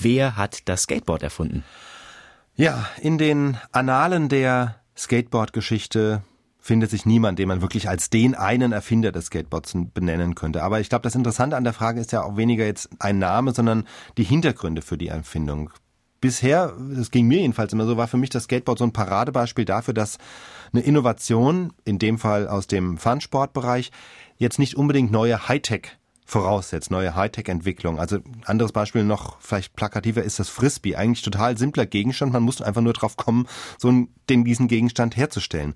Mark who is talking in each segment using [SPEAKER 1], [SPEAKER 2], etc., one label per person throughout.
[SPEAKER 1] Wer hat das Skateboard erfunden?
[SPEAKER 2] Ja, in den Annalen der Skateboard-Geschichte findet sich niemand, den man wirklich als den einen Erfinder des Skateboards benennen könnte. Aber ich glaube, das Interessante an der Frage ist ja auch weniger jetzt ein Name, sondern die Hintergründe für die Erfindung. Bisher, das ging mir jedenfalls immer so, war für mich das Skateboard so ein Paradebeispiel dafür, dass eine Innovation, in dem Fall aus dem Fun-Sportbereich, jetzt nicht unbedingt neue Hightech voraussetzt, neue Hightech-Entwicklung. Also anderes Beispiel noch vielleicht plakativer ist das Frisbee. Eigentlich total simpler Gegenstand. Man muss einfach nur drauf kommen, so einen, den, diesen Gegenstand herzustellen.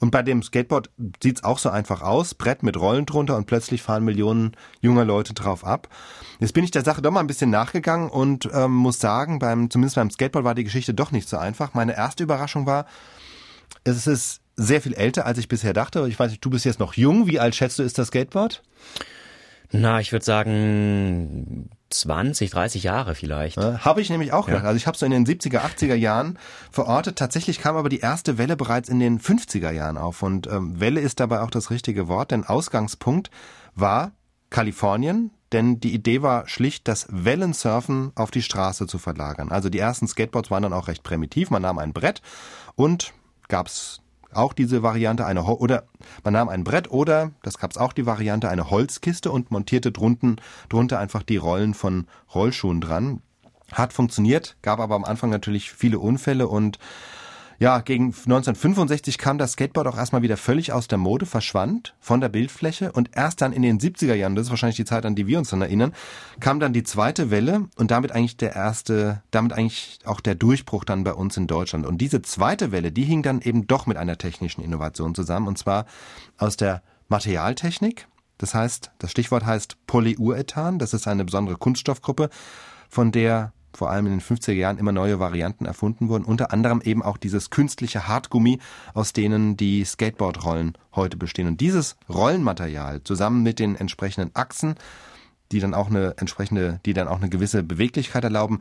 [SPEAKER 2] Und bei dem Skateboard sieht's auch so einfach aus. Brett mit Rollen drunter und plötzlich fahren Millionen junger Leute drauf ab. Jetzt bin ich der Sache doch mal ein bisschen nachgegangen und ähm, muss sagen, beim, zumindest beim Skateboard war die Geschichte doch nicht so einfach. Meine erste Überraschung war, es ist sehr viel älter, als ich bisher dachte. Ich weiß nicht, du bist jetzt noch jung. Wie alt schätzt du ist das Skateboard?
[SPEAKER 1] Na, ich würde sagen 20, 30 Jahre vielleicht.
[SPEAKER 2] Ja, habe ich nämlich auch gedacht. Ja. Also ich habe so in den 70er, 80er Jahren verortet. Tatsächlich kam aber die erste Welle bereits in den 50er Jahren auf. Und ähm, Welle ist dabei auch das richtige Wort, denn Ausgangspunkt war Kalifornien, denn die Idee war schlicht, das Wellensurfen auf die Straße zu verlagern. Also die ersten Skateboards waren dann auch recht primitiv. Man nahm ein Brett und gab's auch diese Variante eine oder man nahm ein Brett oder das gab's auch die Variante eine Holzkiste und montierte drunten drunter einfach die Rollen von Rollschuhen dran. Hat funktioniert, gab aber am Anfang natürlich viele Unfälle und ja, gegen 1965 kam das Skateboard auch erstmal wieder völlig aus der Mode, verschwand von der Bildfläche und erst dann in den 70er Jahren, das ist wahrscheinlich die Zeit, an die wir uns dann erinnern, kam dann die zweite Welle und damit eigentlich der erste, damit eigentlich auch der Durchbruch dann bei uns in Deutschland. Und diese zweite Welle, die hing dann eben doch mit einer technischen Innovation zusammen und zwar aus der Materialtechnik. Das heißt, das Stichwort heißt Polyurethan. Das ist eine besondere Kunststoffgruppe, von der vor allem in den 50er Jahren immer neue Varianten erfunden wurden, unter anderem eben auch dieses künstliche Hartgummi, aus denen die Skateboardrollen heute bestehen. Und dieses Rollenmaterial zusammen mit den entsprechenden Achsen, die dann auch eine entsprechende, die dann auch eine gewisse Beweglichkeit erlauben,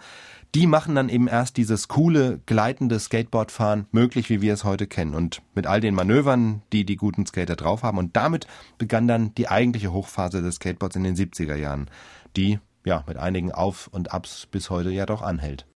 [SPEAKER 2] die machen dann eben erst dieses coole, gleitende Skateboardfahren möglich, wie wir es heute kennen. Und mit all den Manövern, die die guten Skater drauf haben. Und damit begann dann die eigentliche Hochphase des Skateboards in den 70er Jahren, die ja mit einigen Auf und Abs bis heute ja doch anhält.